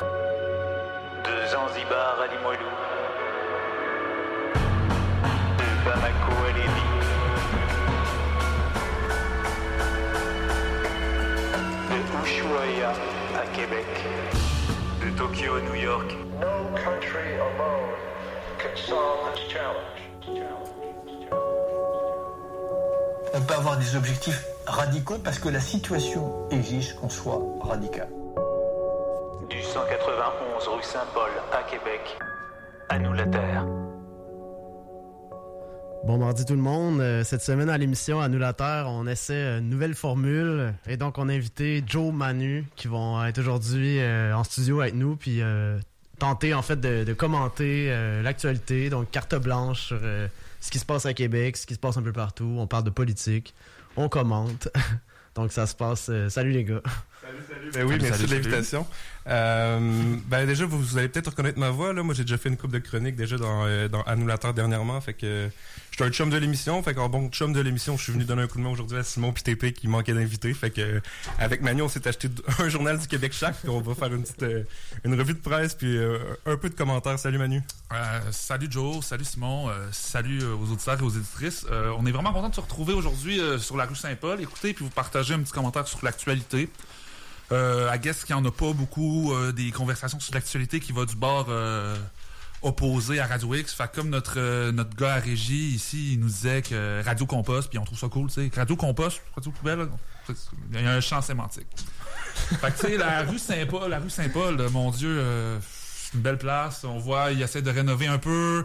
De Zanzibar à Limoilou. De Bamako à Lévis. De Ushuaïa à Québec. De Tokyo à New York. No country alone can solve this challenge. On peut avoir des objectifs radicaux parce que la situation exige qu'on soit radical. Du 191 rue Saint-Paul à Québec. À nous la terre. Bon mardi tout le monde. Euh, Cette semaine à l'émission Annulateur, on essaie une nouvelle formule et donc on a invité Joe Manu qui vont être aujourd'hui euh, en studio avec nous puis euh, tenter en fait de, commenter l'actualité, donc carte blanche sur ce qui se passe à Québec, ce qui se passe un peu partout. On parle de politique, on commente. donc ça se passe. salut les gars. Ben oui, Salut, merci salut, de l'invitation. Euh, ben déjà, vous, vous allez peut-être reconnaître ma voix. Là. Moi, j'ai déjà fait une coupe de chronique déjà dans, euh, dans Annulateur dernièrement. Fait que euh, je suis un chum de l'émission. Fait qu'en bon chum de l'émission, je suis venu donner un coup de main aujourd'hui à Simon PTP qui manquait d'invité. Fait que euh, avec Manu, on s'est acheté un journal du Québec chaque. On va faire une petite euh, une revue de presse puis euh, un peu de commentaires. Salut Manu. Euh, salut Joe, salut Simon, euh, salut aux auditeurs et aux éditrices. Euh, on est vraiment content de se retrouver aujourd'hui euh, sur la rue Saint-Paul. Écoutez, puis vous partager un petit commentaire sur l'actualité. Euh, I guess qu'il n'y en a pas beaucoup euh, des conversations sur l'actualité qui va du bord euh, opposé à Radio X. Fait que comme notre euh, notre gars à régie ici, il nous disait que Radio Compost, puis on trouve ça cool, tu sais. Radio Compost, Radio Poubelle, il y a un champ sémantique. fait que tu sais, la rue Saint-Paul, la rue Saint-Paul, là, mon Dieu, euh, c'est une belle place. On voit, il essaie de rénover un peu.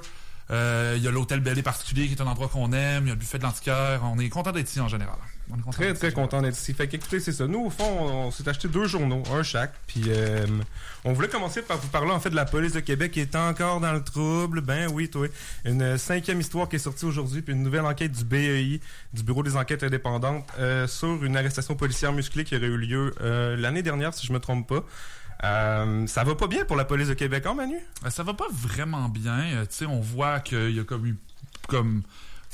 Euh, Il y a l'hôtel Bellé particulier qui est un endroit qu'on aime. Il y a le buffet de l'antiquaire. On est content d'être ici en général. On est content Très très content d'être ici. Fait qu'écoutez, c'est ça. Nous, au fond, on, on s'est acheté deux journaux, un chaque. Puis euh, on voulait commencer par vous parler en fait de la police de Québec qui est encore dans le trouble. Ben oui, toi. Une euh, cinquième histoire qui est sortie aujourd'hui, puis une nouvelle enquête du BEI, du Bureau des enquêtes indépendantes, euh, sur une arrestation policière musclée qui aurait eu lieu euh, l'année dernière, si je me trompe pas. Euh, ça va pas bien pour la police de Québec, hein, Manu? Euh, Ça va pas vraiment bien. Euh, tu sais, on voit qu'il y a comme eu comme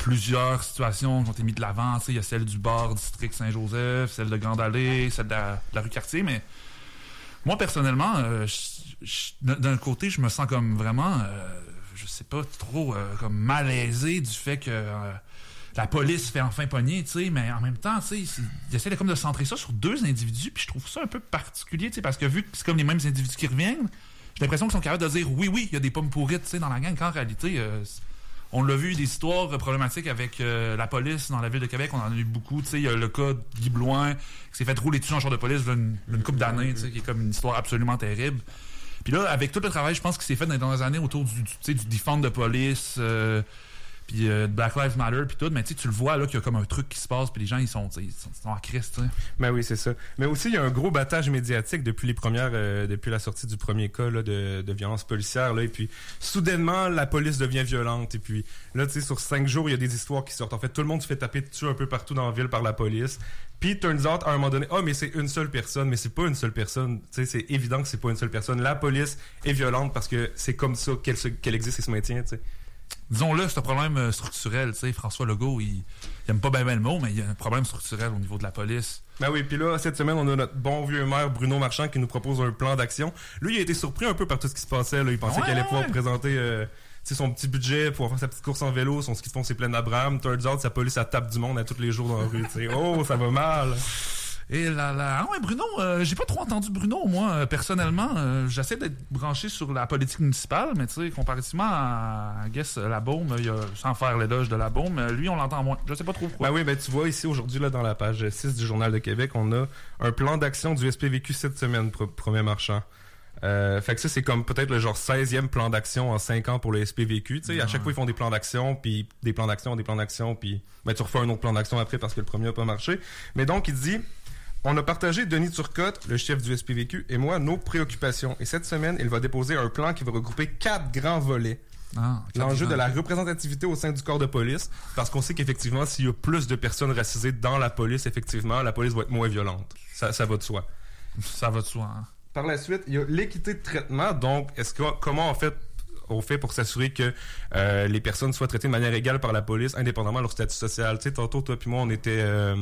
plusieurs situations qui ont été mises de l'avant. Il y a celle du bar district Saint-Joseph, celle de Grande Allée, celle de la, rue Cartier, mais moi personnellement, euh, d'un côté, je me sens comme vraiment, euh, je sais pas trop, euh, comme malaisé du fait que euh, la police fait enfin pogner, tu mais en même temps, tu ils essaient de, de centrer ça sur deux individus, puis je trouve ça un peu particulier, tu parce que vu que c'est comme les mêmes individus qui reviennent, j'ai l'impression qu'ils sont capables de dire oui, oui, il y a des pommes pourrites, dans la gang, qu'en réalité, euh, c'est- on l'a vu, des histoires problématiques avec euh, la police dans la ville de Québec, on en a eu beaucoup, tu sais, il y a le cas de Guy Blouin, qui s'est fait rouler dessus en genre de police là, une, une couple d'années, qui est comme une histoire absolument terrible. Puis là, avec tout le travail, je pense, qui s'est fait dans les dernières années autour du, du, de police, euh, puis euh, Black Lives Matter, puis tout, mais tu le vois là qu'il y a comme un truc qui se passe, puis les gens ils sont, ils sont, en crise, tu sais. Ben oui, c'est ça. Mais aussi, il y a un gros battage médiatique depuis les premières, euh, depuis la sortie du premier cas de, violence policière. Là, et puis, soudainement, la police devient violente. Et puis, là, tu sais, sur cinq jours, il y a des histoires qui sortent. En fait, tout le monde se fait taper dessus un peu partout dans la ville par la police. Puis, turns out, à un moment donné, ah, mais c'est une seule personne. Mais c'est pas une seule personne. Tu sais, c'est évident que c'est pas une seule personne. La police est violente parce que c'est comme ça qu'elle existe et se maintient, sais. Disons-le, c'est un problème euh, structurel, tu sais. François Legault, il, il aime pas bien le mot, mais il y a un problème structurel au niveau de la police. Ben oui, puis là, cette semaine, on a notre bon vieux maire Bruno Marchand qui nous propose un plan d'action. Lui, il a été surpris un peu par tout ce qui se passait. Là. Il pensait Ouais, qu'il allait pouvoir ouais. présenter euh, tu sais, son petit budget pour faire sa petite course en vélo, son ski de fond, c'est plein d'Abraham. Turns out, sa police, elle tape du monde à tous les jours dans la rue. tu sais. Oh, ça va mal. Et là, là, ah ouais, Bruno, euh, j'ai pas trop entendu Bruno, moi, euh, personnellement. Euh, J'essaie d'être branché sur la politique municipale, mais tu sais, comparativement à, I guess, la Baume, il y a, sans faire l'éloge de la Baume, lui, on l'entend moins. Je sais pas trop pourquoi. Ben oui, ben tu vois ici aujourd'hui là dans la page 6 du Journal de Québec, on a un plan d'action du SPVQ cette semaine, premier marchand. Euh, fait que ça, c'est comme peut-être le genre 16e plan d'action en 5 ans pour le SPVQ. Tu sais, à chaque fois, ils font des plans d'action, puis des plans d'action, des plans d'action, puis ben, tu refais un autre plan d'action après parce que le premier a pas marché. Mais donc, il dit, on a partagé, Denis Turcotte, le chef du SPVQ, et moi, nos préoccupations. Et cette semaine, il va déposer un plan qui va regrouper quatre grands volets. Ah, L'enjeu de la représentativité au sein du corps de police, parce qu'on sait qu'effectivement, s'il y a plus de personnes racisées dans la police, effectivement, la police va être moins violente. Ça, ça va de soi. Ça va de soi. hein. Par la suite, il y a l'équité de traitement. Donc, est-ce que comment en fait on fait pour s'assurer que euh, les personnes soient traitées de manière égale par la police, indépendamment de leur statut social? Tu sais, tantôt, toi puis moi, on était... euh,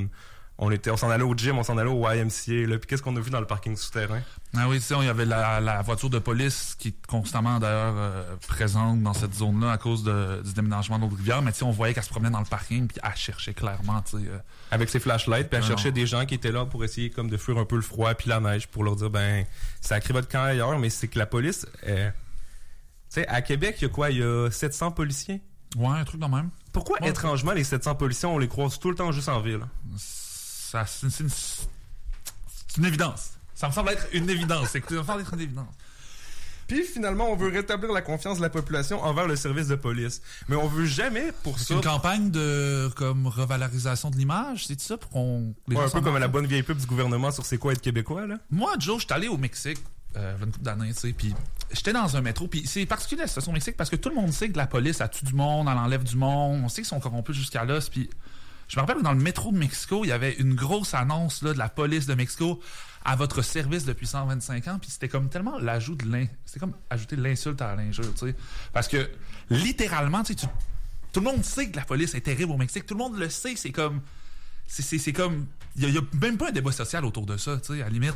on était, on s'en allait au gym, on s'en allait au YMCA, là. Puis qu'est-ce qu'on a vu dans le parking souterrain? Ah oui, tu sais, il y avait la, la voiture de police qui est constamment d'ailleurs euh, présente dans cette zone-là à cause de- du déménagement d'autres rivières. Mais tu sais, on voyait qu'elle se promenait dans le parking puis elle cherchait clairement, tu sais. euh, Avec ses flashlights, puis elle cherchait des gens qui étaient là pour essayer comme de fuir un peu le froid puis la neige pour leur dire, ben, sacrez votre camp ailleurs, mais c'est que la police, euh, tu sais, à Québec, il y a quoi? Il y a 700 policiers? Ouais, un truc de même. Pourquoi, Ouais. étrangement, les 700 policiers, on les croise tout le temps juste en ville? Ça, c'est une, évidence. Ça me semble être une évidence. Écoutez, ça me semble être une évidence. Puis finalement, on veut rétablir la confiance de la population envers le service de police. Mais on veut jamais pour C'est ça. une campagne de comme revalorisation de l'image, c'est ça pour qu'on Ouais, un peu comme la bonne vieille pub du gouvernement sur c'est quoi être québécois, là? Moi, Joe, j'étais allé au Mexique euh, il y a une couple d'années, tu sais, puis j'étais dans un métro, puis c'est particulier la situation au Mexique parce que tout le monde sait que la police, elle tue du monde, elle enlève du monde, on sait qu'ils sont corrompus jusqu'à l'os, puis je me rappelle que dans le métro de Mexico, il y avait une grosse annonce là, de la police de Mexico à votre service depuis 125 ans, puis c'était comme tellement l'ajout de l'in... Comme ajouter l'insulte à l'injure, tu sais. Parce que, littéralement, tu tout le monde sait que la police est terrible au Mexique, tout le monde le sait, c'est comme... C'est, comme... Il y, a même pas un débat social autour de ça, tu sais, à la limite.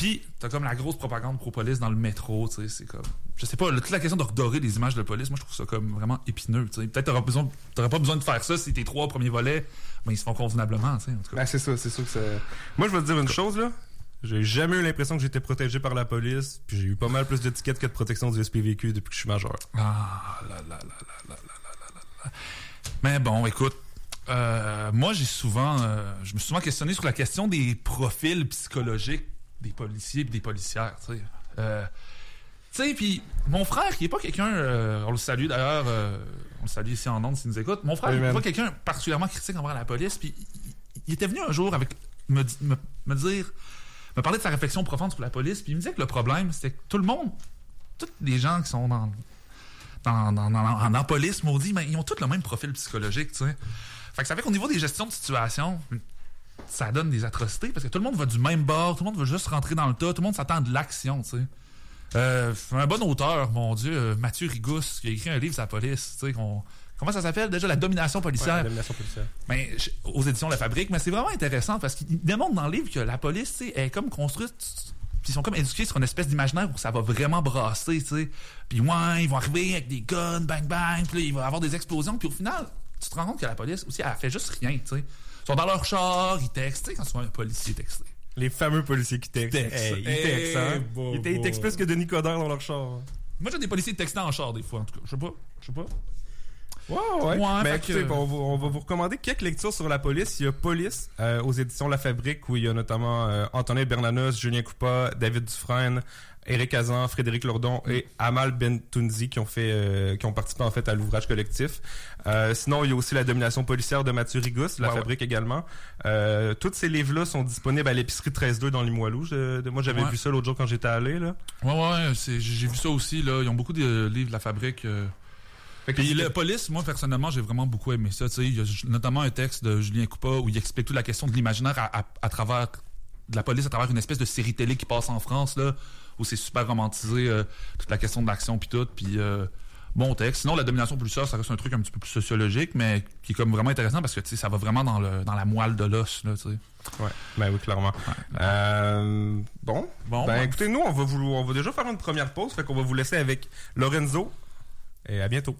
Puis, t'as comme la grosse propagande pro-police dans le métro, tu sais, c'est comme... Je sais pas, toute la question de redorer les images de police, moi, je trouve ça comme vraiment épineux, tu sais. Peut-être t'auras, besoin, t'aurais pas besoin de faire ça si tes trois premiers volets, mais ils se font convenablement, tu sais, en tout cas. Ben, c'est ça, c'est sûr que ça. Moi, je vais te dire une chose, là. J'ai jamais eu l'impression que j'étais protégé par la police, puis j'ai eu pas mal plus d'étiquettes que de protection du SPVQ depuis que je suis majeur. Ah là là là là là là là là là là. Mais bon, écoute, euh, moi j'ai souvent, euh, je me suis souvent questionné sur la question des profils psychologiques des policiers et des policières, tu sais. Euh, tu sais, puis mon frère, qui est pas quelqu'un, euh, on le salue d'ailleurs, euh, on le salue ici en Onde s'il nous écoute, mon frère, Salut, il est man. pas quelqu'un particulièrement critique envers la police, puis il, était venu un jour avec me, me, me dire, me parler de sa réflexion profonde sur la police, puis il me disait que le problème, c'était que tout le monde, tous les gens qui sont dans dans, dans, dans, en, en police, maudit, mais ils ont tous le même profil psychologique, tu sais. Fait que ça fait qu'au niveau des gestions de situation, ça donne des atrocités parce que tout le monde va du même bord, tout le monde veut juste rentrer dans le tas, tout le monde s'attend à de l'action, tu sais. Euh, un bon auteur, mon Dieu, euh, Mathieu Rigousse, qui a écrit un livre sur la police, tu sais, qu'on- comment ça s'appelle? Déjà, la domination policière. Ouais, domination policière. Ben, je- aux éditions La Fabrique, mais c'est vraiment intéressant parce qu'il démontre dans le livre que la police, tu sais, est comme construite, puis ils sont comme éduqués sur une espèce d'imaginaire où ça va vraiment brasser, tu sais. Puis ouais, ils vont arriver avec des guns, bang bang, puis là, il va avoir des explosions, puis au final, tu te rends compte que la police aussi, elle fait juste rien, tu sais. Sont dans leur char, ils textent, tu sais, quand tu vois un policier texter. Les fameux policiers qui textent. Hey, ils Hey, textent, hein? Ils te- ils textent plus que Denis Coderre dans leur char. Moi, j'ai des policiers textant en char, des fois, en tout cas. Je sais pas, je sais pas. Ouais, ouais. Ouais, Ben, écoutez, que- bon, on, va, on va vous recommander quelques lectures sur la police. Il y a Police euh, aux éditions La Fabrique où il y a notamment euh, Antonin Bernanos, Julien Coupa, David Dufresne, Éric Azan, Frédéric Lourdon et Amal Bentounzi qui ont fait euh, qui ont participé en fait à l'ouvrage collectif. Euh, sinon, il y a aussi La domination policière de Mathieu Rigus, La. Fabrique également. Euh, tous ces livres-là sont disponibles à l'épicerie 13-2 dans Limoilou. Je- moi, j'avais Ouais. vu ça l'autre jour quand j'étais allé. Là. Ouais, ouais, j'ai vu ça aussi, là. Ils ont beaucoup de livres de la fabrique. Puis la police, moi personnellement, j'ai vraiment beaucoup aimé ça. Tu sais, il y a notamment un texte de Julien Coupa où il explique toute la question de l'imaginaire à, à- à travers de la police, à travers une espèce de série télé qui passe en France là, où c'est super romantisé euh, toute la question de l'action puis tout. Puis euh, bon texte. Sinon, la domination policière, ça reste un truc un petit peu plus sociologique, mais qui est comme vraiment intéressant parce que tu sais, ça va vraiment dans le dans la moelle de l'os là. Tu sais. Ouais, ben oui, clairement. Euh, bon, Bon, ben ben, écoutez, nous, on va, vous, on va déjà faire une première pause, fait qu'on va vous laisser avec Lorenzo. Et à bientôt.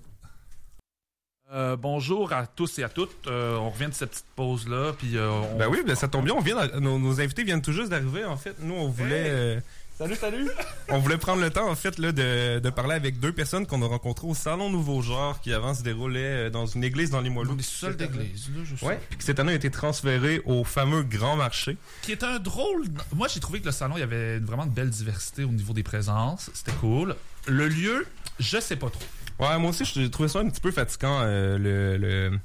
Euh, bonjour à tous et à toutes. Euh, on revient de cette petite pause là, puis euh, on- Ben oui, ben ça tombe bien, on vient, nos, nos invités viennent tout juste d'arriver, en fait. Nous, on voulait... euh, Salut, salut. on voulait prendre le temps, en fait, là, de, de parler avec deux personnes qu'on a rencontrées au Salon Nouveau Genre, qui avant se déroulait euh, dans une église dans Limoilou. On est seul d'église là, je sais. Ouais, puis qui cette année a été transféré au fameux Grand Marché. qui est un drôle. Moi, j'ai trouvé que le salon, il y avait vraiment une belle diversité au niveau des présences. C'était cool. Le lieu, je sais pas trop. Ouais, moi aussi, j'ai trouvé ça un petit peu fatigant, euh, le... le-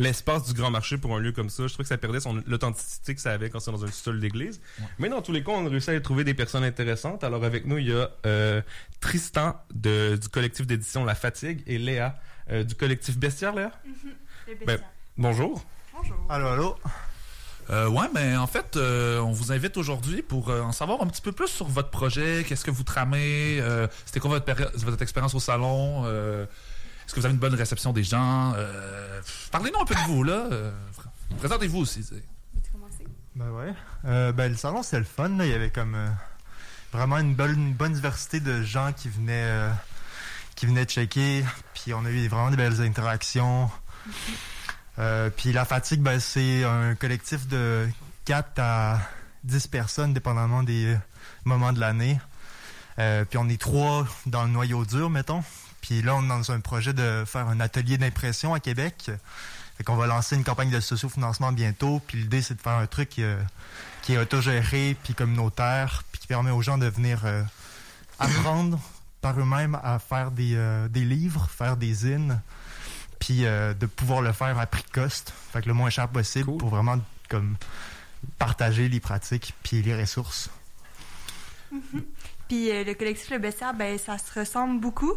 L'espace du grand marché pour un lieu comme ça, je trouve que ça perdait son l'authenticité que ça avait quand c'est dans un sol d'église. Ouais. Mais dans tous les cas, on a réussi à y trouver des personnes intéressantes. Alors avec nous, il y a euh, Tristan de, du collectif d'édition La Fatigue et Léa euh, du collectif Bestiaire, Léa? Les Ben, bonjour. Bonjour. Allô, allô? Euh, ouais, ben en fait, euh, on vous invite aujourd'hui pour euh, en savoir un petit peu plus sur votre projet. Qu'est-ce que vous tramez euh, C'était quoi votre, votre expérience au salon euh, Est-ce que vous avez une bonne réception des gens? Euh, Parlez-nous un peu de vous là. Euh, Présentez-vous aussi. Ben ouais. Euh, ben le salon c'était le fun. Là. Il y avait comme euh, vraiment une bonne, une bonne diversité de gens qui venaient euh, qui venaient checker. Puis on a eu vraiment des belles interactions. Euh, puis la fatigue, ben c'est un collectif de 4 à 10 personnes, dépendamment des moments de l'année. Euh, puis on est trois dans le noyau dur, mettons. Puis là, on est dans un projet de faire un atelier d'impression à Québec. Fait qu'on va lancer une campagne de sociofinancement bientôt. Puis l'idée, c'est de faire un truc euh, qui est autogéré, puis communautaire, puis qui permet aux gens de venir euh, apprendre par eux-mêmes à faire des, euh, des livres, faire des zines, puis euh, de pouvoir le faire à prix de coste, fait que le moins cher possible Cool. pour vraiment comme partager les pratiques puis les ressources. Puis euh, le collectif Le Bestiaire, ben, ça se ressemble beaucoup.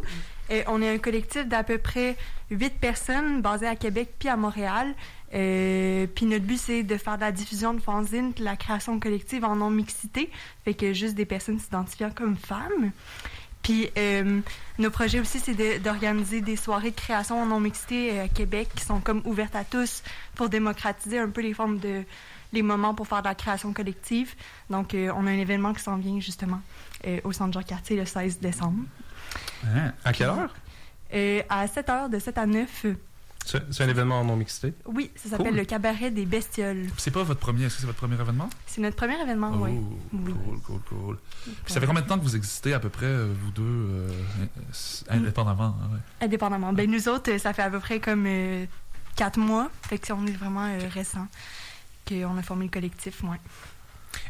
Euh, on est un collectif d'à peu près huit personnes basées à Québec puis à Montréal. Euh, puis notre but, c'est de faire de la diffusion de fanzines puis la création collective en non-mixité. Fait que juste des personnes s'identifiant comme femmes. Puis nos projets aussi, c'est d'organiser des soirées de création en non-mixité à Québec qui sont comme ouvertes à tous pour démocratiser un peu les formes de les moments pour faire de la création collective. Donc, on a un événement qui s'en vient justement euh, au Centre Jean-Cartier le 16 décembre. Hein? À quelle heure? Euh, à 7 h, de 7 à 9, euh, C'est un événement en non-mixité? oui, ça s'appelle Cool. le Cabaret des Bestioles. C'est pas votre premier, est-ce que c'est votre premier événement? C'est notre premier événement, Oh, oui. Oui. cool, cool, cool. Puis ça fait combien de temps que vous existez à peu près, euh, vous deux, euh, indépendamment? hein, ouais? Indépendamment. Ben, nous autres, euh, ça fait à peu près comme 4 mois. Fait que on est vraiment euh, récent qu'on a formé le collectif, ouais.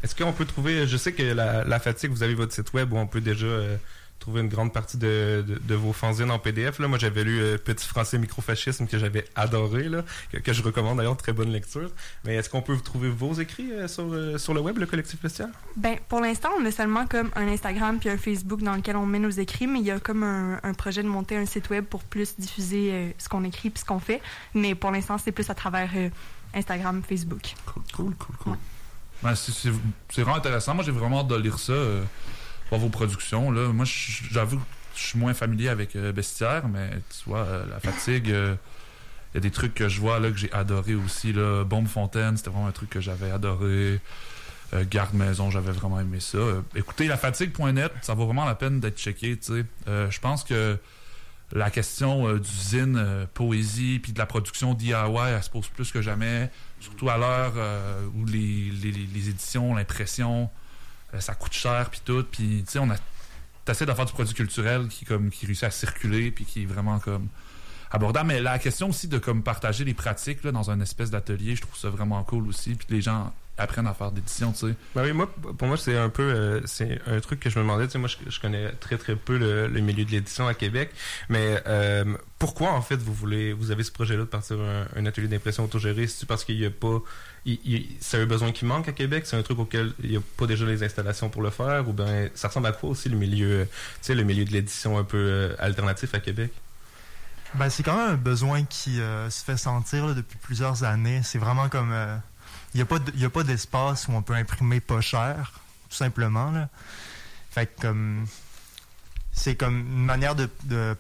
Est-ce qu'on peut trouver, je sais que la, la fatigue, vous avez votre site web où on peut déjà euh, trouver une grande partie de, de, de vos fanzines en PDF. Là. Moi, j'avais lu euh, Petit français microfascisme que j'avais adoré, là, que, que je recommande d'ailleurs, très bonne lecture. Mais est-ce qu'on peut trouver vos écrits euh, sur, euh, sur le web, le collectif bestiaire? Ben, pour l'instant, on a seulement comme un Instagram puis un Facebook dans lequel on met nos écrits, mais il y a comme un, un projet de monter un site web pour plus diffuser euh, ce qu'on écrit puis ce qu'on fait. Mais pour l'instant, c'est plus à travers euh, Instagram, Facebook. Cool, cool, cool, cool. Ben, c'est- vraiment intéressant. Moi, j'ai vraiment hâte de lire ça, euh, voir vos productions. Là. Moi, j'avoue que je suis moins familier avec euh, Bestiaire, mais tu vois, euh, la fatigue, euh, il y a des trucs que je vois là que j'ai adoré aussi. Là. Bombe Fontaine, c'était vraiment un truc que j'avais adoré. Garde Maison, j'avais vraiment aimé ça. Écoutez, la fatigue.net, ça vaut vraiment la peine d'être checké. je pense que la question euh, d'usine, euh, poésie, puis de la production DIY, elle se pose plus que jamais. Surtout à l'heure euh, où les, les, éditions, l'impression, ça coûte cher, puis tout. Puis, tu sais, on a. T'essaies de faire du produit culturel qui, comme, qui réussit à circuler, puis qui est vraiment comme abordable. Mais la question aussi de comme partager les pratiques là, dans un espèce d'atelier, je trouve ça vraiment cool aussi. Puis les gens apprennent à faire d'édition, tu sais. Ben oui, moi, pour moi, c'est un peu, euh, c'est un truc que je me demandais. Tu sais, moi, je, je connais très très peu le, le milieu de l'édition à Québec, mais euh, pourquoi en fait vous voulez, vous avez ce projet-là de partir un, un atelier d'impression autogéré C'est parce qu'il y a pas, il- il- c'est un besoin qui manque à Québec, c'est un truc auquel il y a pas déjà les installations pour le faire, ou ben ça ressemble à quoi aussi le milieu, euh, tu sais, le milieu de l'édition un peu euh, alternatif à Québec? Ben, c'est quand même un besoin qui euh, se fait sentir là, depuis plusieurs années. C'est vraiment comme. Il n'y a pas d'espace où on peut imprimer pas cher, tout simplement. Là. Fait que. C'est comme une manière de,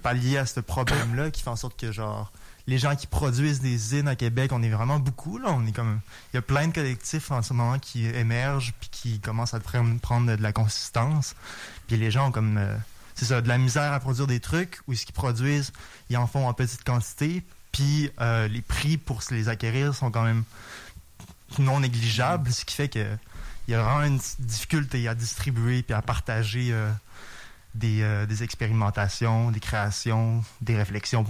pallier à ce problème-là qui fait en sorte que, genre, les gens qui produisent des zines à Québec, on est vraiment beaucoup. Là. On est comme. Il y a plein de collectifs en ce moment qui émergent puis qui commencent à prendre de la consistance. Puis les gens ont comme. euh, c'est ça, de la misère à produire des trucs, ou ce qu'ils produisent, ils en font en petite quantité, puis euh, les prix pour les acquérir sont quand même non négligeables, ce qui fait que il y a vraiment une difficulté à distribuer puis à partager euh, des, euh, des expérimentations, des créations, des réflexions.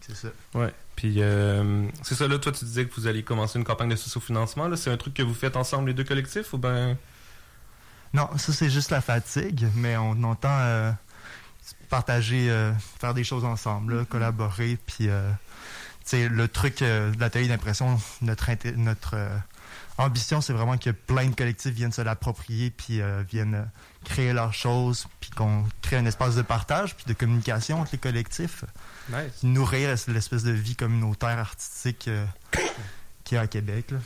C'est ça. Ouais. Puis euh, c'est ça là, toi tu disais que vous allez commencer une campagne de socio-financement. Là, c'est un truc que vous faites ensemble les deux collectifs ou ben? Non, ça c'est juste la fatigue, mais on entend euh, partager, euh, faire des choses ensemble, là, collaborer, puis sais, le truc euh, de l'atelier d'impression, notre, inté- notre euh, ambition, c'est vraiment que plein de collectifs viennent se l'approprier, puis euh, viennent créer leurs choses, puis qu'on crée un espace de partage, puis de communication entre les collectifs, nice. nourrir l'espèce de vie communautaire artistique euh, qu'il y a à Québec. là.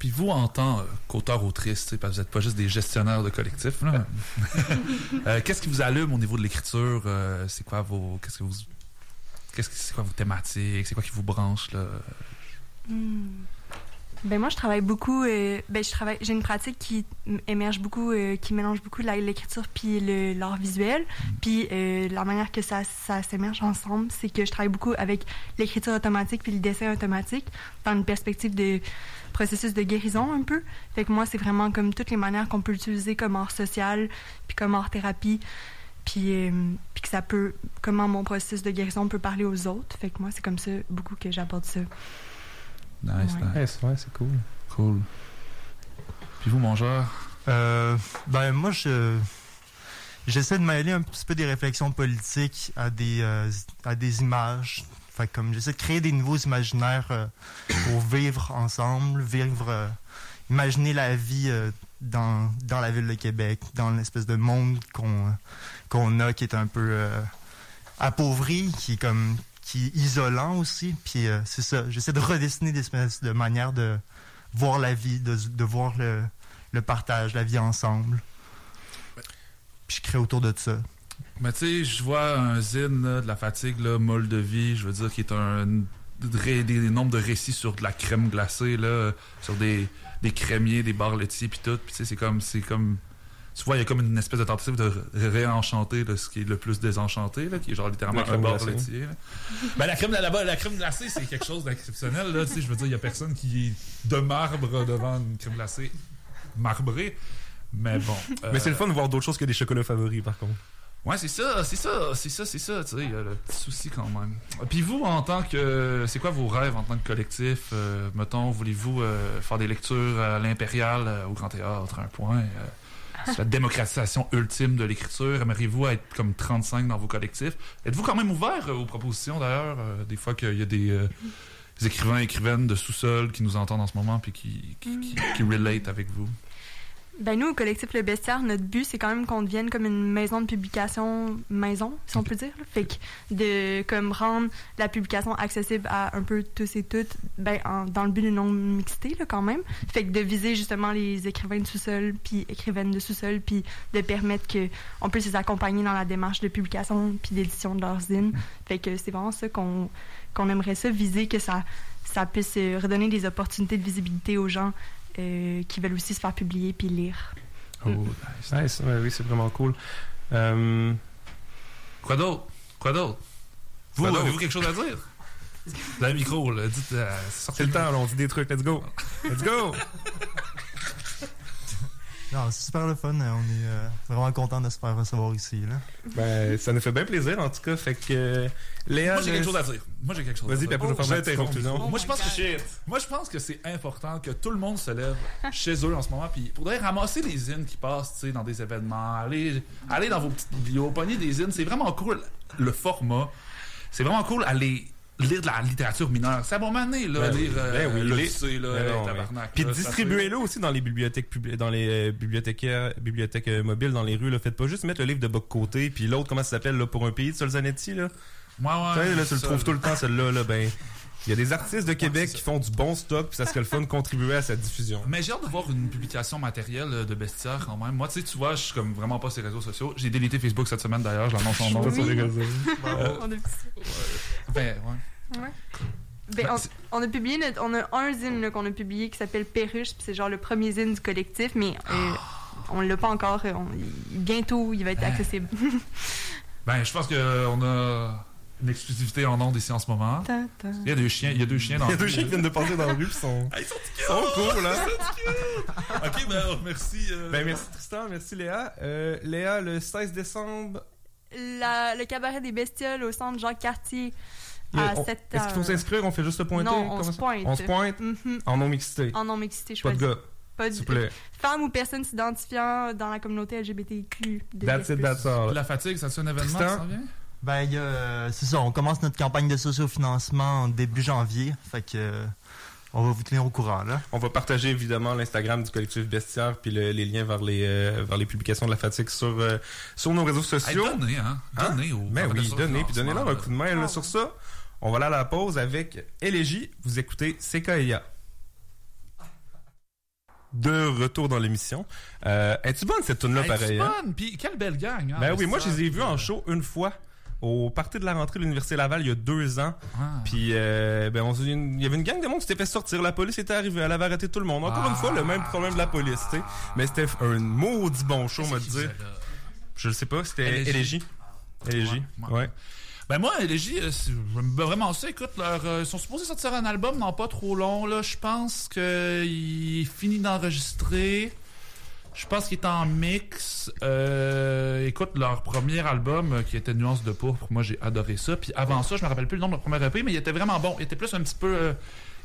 Puis vous, en tant qu'auteur-autrice, vous n'êtes pas juste des gestionnaires de collectifs, là. Euh, qu'est-ce qui vous allume au niveau de l'écriture? Euh, c'est quoi vos. Qu'est-ce que vous. Qu'est-ce que c'est quoi vos thématiques? C'est quoi qui vous branche, là? Hmm. Ben moi, je travaille beaucoup. euh, ben je travaille. J'ai une pratique qui émerge beaucoup, euh, qui mélange beaucoup l'écriture puis l'art visuel. Puis euh, la manière que ça, ça s'émerge ensemble, c'est que je travaille beaucoup avec l'écriture automatique puis le dessin automatique dans une perspective de processus de guérison un peu. Fait que moi, c'est vraiment comme toutes les manières qu'on peut l'utiliser comme art social puis comme art thérapie. Puis, euh, puis que ça peut, comment mon processus de guérison peut parler aux autres. Fait que moi, c'est comme ça beaucoup que j'aborde ça. Nice, Ouais. nice. Ouais, c'est ouais, c'est cool. Cool. Puis vous, mangeur? Euh, ben moi je j'essaie de mêler un petit peu des réflexions politiques à des euh, à des images. Fait que comme j'essaie de créer des nouveaux imaginaires euh, pour vivre ensemble, vivre euh, imaginer la vie euh, dans dans la ville de Québec, dans l'espèce de monde qu'on qu'on a qui est un peu euh, appauvri, qui est comme qui isolant aussi. Puis euh, c'est ça, j'essaie de redessiner des espèces de manières de voir la vie, de, de voir le, le partage, la vie ensemble. Puis je crée autour de ça. Mais tu sais, je vois un zine de la fatigue, là, molle de vie, je veux dire, qui est un des, nombres de récits sur de la crème glacée, là, sur des, des crémiers, des bars laitiers, puis tout. Puis tu sais, c'est comme, c'est comme, tu vois, il y a comme une espèce de tentative de ré- réenchanter là, ce qui est le plus désenchanté, là, qui est genre littéralement crème glacée. Ben, la crème, là-bas, la crème glacée, c'est quelque chose d'exceptionnel, là, je veux dire, il y a personne qui est de marbre devant une crème glacée marbrée. Mais bon. Mais c'est euh, le fun de voir d'autres choses que des chocolats favoris, par contre. Ouais, c'est ça, c'est ça, c'est ça, c'est ça, tu sais, il y a le petit souci quand même. Puis vous, en tant que... C'est quoi vos rêves en tant que collectif? Euh, mettons, voulez-vous euh, faire des lectures à l'Impérial, euh, au Grand Théâtre, un point? la démocratisation ultime de l'écriture. Aimeriez-vous être comme 35 dans vos collectifs? Êtes-vous quand même ouvert euh, aux propositions, d'ailleurs? euh, des fois qu'il y a des... euh, des écrivains et écrivaines de sous-sol qui nous entendent en ce moment puis qui, qui, qui relate avec vous? Ben nous, au collectif Le Bestiaire, notre but, c'est quand même qu'on devienne comme une maison de publication maison, si on peut dire. Fait que de comme rendre la publication accessible à un peu tous et toutes, ben, en- dans le but d'une non-mixité, là, quand même. Fait que de viser justement les écrivains de sous-sol, puis écrivaines de sous-sol, puis de permettre que on puisse les accompagner dans la démarche de publication puis d'édition de leurs zines. Fait que c'est vraiment ça qu'on qu'on aimerait ça, viser que ça, ça puisse euh, redonner des opportunités de visibilité aux gens euh, qui veulent aussi se faire publier puis lire. Oh, nice. Nice, ouais, oui, c'est vraiment cool. Euh, Quoi d'autre? Quoi d'autre? Vous, avez-vous quelque chose à dire? Dans le micro, là, dites, euh, sortez c'est le temps, là, on dit des trucs, let's go. Let's go! Non, c'est super le fun. On est euh, vraiment content de se faire recevoir ici. Là. Ben, ça nous fait bien plaisir, en tout cas. Fait que, euh, Léa, Moi, j'ai quelque chose à dire. Moi, j'ai quelque chose à Vas-y, dire. puis après, je vais faire ma. Moi, je pense que moi, je pense que c'est important que tout le monde se lève chez eux en ce moment, puis pour ramasser les zines qui passent, tu sais, dans des événements, aller, aller dans vos petites biblios, pogner des zines, c'est vraiment cool. Le format, c'est vraiment cool. Aller lire de la littérature mineure, c'est à bon mané, là, Ben lire euh, ben oui, l'Odyssée, les- là, Ben non, tabarnak, Puis ça, distribuez-le aussi dans les bibliothèques publi- dans les euh, bibliothécaires, bibliothèques euh, mobiles dans les rues. Là. Faites pas juste mettre le livre de bas de côté, puis l'autre, comment ça s'appelle, là, pour un pays de Solzanetti, là? Ouais, ouais, tu sais, là, tu le ça, trouves tout le temps, celle-là, là, ben... Il y a des artistes de Québec qui font du bon stock, puis ça serait le fun de contribuer à sa diffusion. Mais j'ai hâte de voir une publication matérielle euh, de bestiaire quand même. Moi, tu sais, tu vois, je suis comme vraiment pas sur les réseaux sociaux. J'ai délité Facebook cette semaine d'ailleurs, je l'annonce en nom. Oui. Sur les réseaux. On a vu ça. Ben, ouais. Ben, Ben, on, on a publié notre- on a un zine qu'on a publié qui s'appelle Perruche, puis c'est genre le premier zine du collectif, mais euh, on l'a pas encore. euh, on- bientôt, il va être accessible. Ben, je pense qu'on a une exclusivité en ondes ici en ce moment. Ta, ta. Il y a deux chiens, il y a deux chiens dans Il y a deux chiens qui viennent de passer dans la rue, puis sont, Ah, ils sont sont cool, là. Ok, ben, merci. euh, Ben, merci Tristan, merci Léa. Euh, Léa, le 16 décembre, La- le cabaret des bestioles au centre Jacques Cartier a- à on- 7 est-ce qu'il faut s'inscrire? On fait juste se pointer? Non, on se pointe. On se pointe? Mhm. en non-mixité. En non-mixité, je Pas de gars, Pas vous plaît. Femmes ou personnes s'identifiant dans la communauté LGBTQ. de That's it, that's all. La fatigue, ça c'est un événement, Tristan? ça s'en vient? Ben, euh, c'est ça, on commence notre campagne de sociofinancement en début janvier. Fait que, euh, on va vous tenir au courant, là. On va partager évidemment l'Instagram du collectif Bestiaire puis le- les liens vers les, euh, vers les publications de la fatigue sur, euh, sur nos réseaux Hey, sociaux. donnez, hein? Hein? Donnez aux Ben oui, donnez, puis donnez-leur un coup de main là, sur ça. On va aller à la pause avec Élégie. Vous écoutez CKIA. De retour dans l'émission. Euh, Es-tu bonne cette tune là Hey, pareil? c'est hein? fun! Puis quelle belle gang, hein? Ben oui, moi je les ai vus en show une fois. Au party de la rentrée de l'Université Laval il y a deux ans. Ah. Puis, euh, ben, on, il y avait une gang de monde qui s'était fait sortir. La police était arrivée. Elle avait arrêté tout le monde. Encore une fois, le même problème de la police, tu sais. Mais c'était un maudit bon show, on va dire. Je le sais pas, c'était Élégie. Élégie. Ouais. Ben moi, Élégie, euh, j'aime vraiment ça. Écoute, leur, euh, ils sont supposés sortir un album dans pas trop long. Là, je pense qu'il est fini d'enregistrer. Je pense qu'il est en mix. Euh, écoute, leur premier album euh, qui était Nuance de pourpre, moi j'ai adoré ça. Puis avant ça, je me rappelle plus le nom de leur premier EP, mais il était vraiment bon. Il était plus un petit peu euh,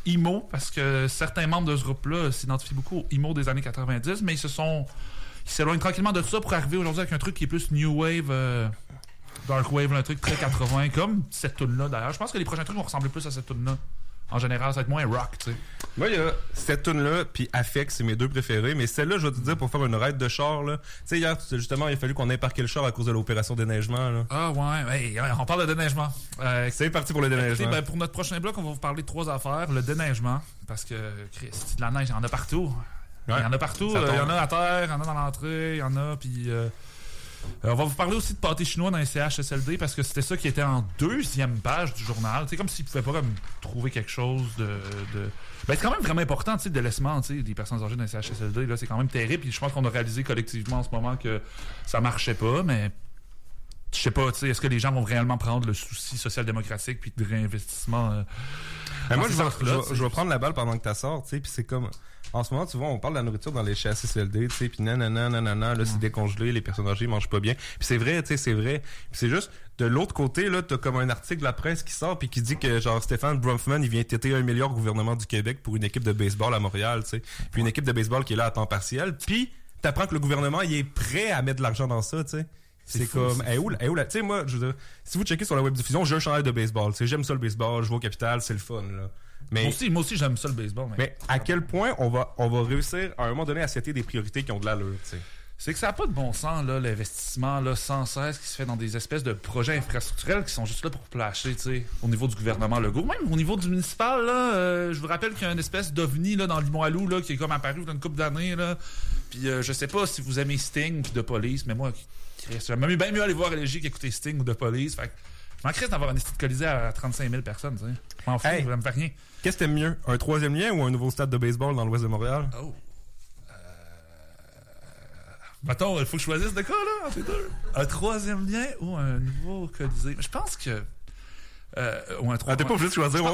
emo parce que certains membres de ce groupe-là s'identifient beaucoup au emo des années 90, mais ils se sont ils s'éloignent tranquillement de ça pour arriver aujourd'hui avec un truc qui est plus new wave. euh, Dark Wave, un truc très 80, comme cette tune là d'ailleurs. Je pense que les prochains trucs vont ressembler plus à cette tune là En général, ça va être moins rock, tu sais. Moi, il y a cette tune là puis Affect, c'est mes deux préférés. Mais celle-là, je vais te dire, pour faire une raide de char, là. Tu sais, hier, justement, il a fallu qu'on ait parqué le char à cause de l'opération déneigement, là. Ah ouais, hey, on parle de déneigement. Euh, C'est parti pour le déneigement. ben, pour notre prochain bloc, on va vous parler de trois affaires. Le déneigement, parce que, Chris, de la neige, il y en a partout. Il y en a partout. Euh, Il y en a à terre, il y en a dans l'entrée, il y en a, puis... euh, euh, on va vous parler aussi de pâté chinois dans les CHSLD parce que c'était ça qui était en deuxième page du journal. C'est comme s'ils pouvaient pas comme trouver quelque chose de. de... Ben, c'est quand même vraiment important, tu sais, des personnes âgées dans les CHSLD. Là, c'est quand même terrible. Puis je pense qu'on a réalisé collectivement en ce moment que ça marchait pas, mais je sais pas, tu sais, est-ce que les gens vont réellement prendre le souci social-démocratique puis de réinvestissement euh, Ben, moi, vais, je vais prendre la balle pendant que tu sors, tu sais, puis c'est comme... En ce moment, tu vois, on parle de la nourriture dans les CHSLD, tu sais, puis nanana, nanana, là, c'est décongelé, les personnes âgées mangent pas bien. Puis c'est vrai, tu sais, c'est vrai. Puis c'est juste, de l'autre côté, là, t'as comme un article de la presse qui sort puis qui dit que, genre, Stéphane Bromfman, il vient têter un milliard au gouvernement du Québec pour une équipe de baseball à Montréal, tu sais. Puis une équipe de baseball qui est là à temps partiel. Puis t'apprends que le gouvernement, il est prêt à mettre de l'argent dans ça, tu sais. C'est comme, eh, où, eh, où tu sais, moi, je veux dire, si vous checkez sur la web diffusion, j'ai un chandail de baseball, tu sais, j'aime ça le baseball, je vais au capital, c'est le fun, là. Mais, Moi aussi, moi aussi j'aime ça le baseball. Mais, mais à quel point on va, on va réussir à un moment donné à setter des priorités qui ont de l'allure, tu sais? c'est que ça n'a pas de bon sens, là, l'investissement là, sans cesse qui se fait dans des espèces de projets infrastructurels qui sont juste là pour plasher, tu sais, au niveau du gouvernement Legault. Même au niveau du municipal, là, euh, je vous rappelle qu'il y a une espèce d'ovni là, dans Limoilou là, qui est comme apparu dans une couple d'années. Là. Puis euh, je sais pas si vous aimez Sting puis de Police, mais moi, Chris, j'aimerais bien mieux aller voir Élégie qu'écouter Sting ou de Police. Fait je m'en d'avoir un esthétique colisée à 35 000 personnes, tu sais. Je m'en fous, Hey. ça me fait rien. Qu'est-ce que t'aimes mieux? Un troisième lien ou un nouveau stade de baseball dans l'ouest de Montréal? Oh. Mettons, il faut que je choisisse de quoi, là, entre les deux? Un troisième lien ou un nouveau Colisée? Je pense que... Euh, ou un Ah, t'es pas obligé de choisir, que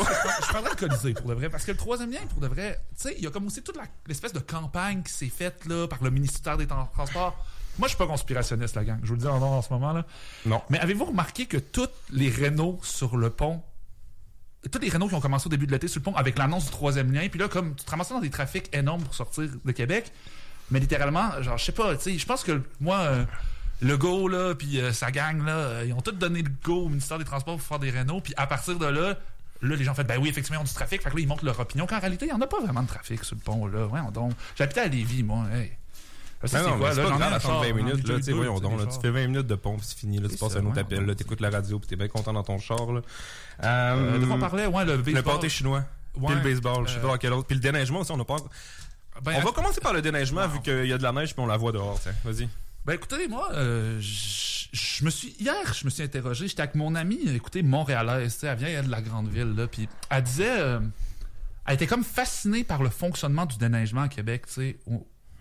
je prendrais le Colisée, pour de vrai. Parce que le troisième lien, pour de vrai, tu sais, il y a comme aussi toute la- l'espèce de campagne qui s'est faite, là, par le ministère des Tran- Transports. Moi, je suis pas conspirationniste, la gang. Je vous le dis en nom en ce moment, là. Non. Mais avez-vous remarqué que toutes les Renault sur le pont, toutes les Renault qui ont commencé au début de l'été sur le pont avec l'annonce du troisième lien, puis là, comme tu te ramassais dans des trafics énormes pour sortir de Québec, mais littéralement, genre, je sais pas, tu sais, je pense que moi, euh, le go, là, puis euh, sa gang, là, euh, ils ont tous donné le go au ministère des Transports pour faire des Renault, puis à partir de là, Là, les gens font, ben oui, effectivement, ils ont du trafic. Fait que là, ils montrent leur opinion. Qu'en réalité, il n'y en a pas vraiment de trafic sur le pont, là. Ouais, donc. J'habitais à Lévis, moi. Hey. Non, c'est quoi, là, j'en ai char, 20 j'en ai minutes, là, tu sais, voyons donc, là, tu fais 20 minutes de pompe, c'est fini, là, tu passes un autre appel, là, t'écoutes la radio, puis t'es bien content dans ton char, là. Euh, quoi on Euh, parlait? Ouais, le le baseball. pâté chinois, puis le baseball, je sais euh, pas dans quel autre, puis le déneigement aussi, on n'a pas... Ben, On va commencer par le déneigement, Wow. vu qu'il y a de la neige, puis on la voit dehors, tiens, vas-y. Ben écoutez, moi, euh, je me suis hier, je me suis interrogé. J'étais avec mon amie, écoutez, montréalaise, elle vient elle, de la grande ville là, puis elle disait, euh, elle était comme fascinée par le fonctionnement du déneigement à Québec, tu sais.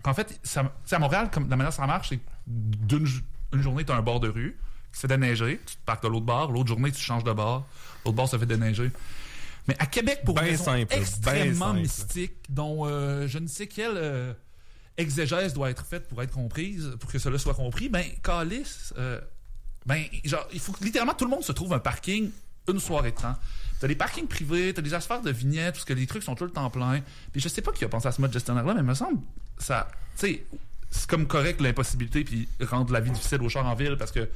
Qu'en fait, ça, à Montréal, comme la manière dont ça marche, c'est d'une une journée, tu as un bord de rue qui se fait déneiger, tu te parques de l'autre bord, l'autre journée, tu changes de bord, l'autre bord se fait déneiger. Mais à Québec, pour Ben une raison simple, ben extrêmement simple. mystique, dont euh, je ne sais quelle euh, exégèse doit être faite pour être comprise, pour que cela soit compris, ben, Calis, euh, ben, genre, il faut que littéralement tout le monde se trouve un parking une soirée de temps. T'as des parkings privés, t'as des affaires de vignettes, parce que les trucs sont tout le temps pleins. Puis je sais pas qui a pensé à ce mode gestionnaire-là, mais il me semble, ça, tu sais, c'est comme correct l'impossibilité, puis rendre la vie difficile aux chars en ville, parce que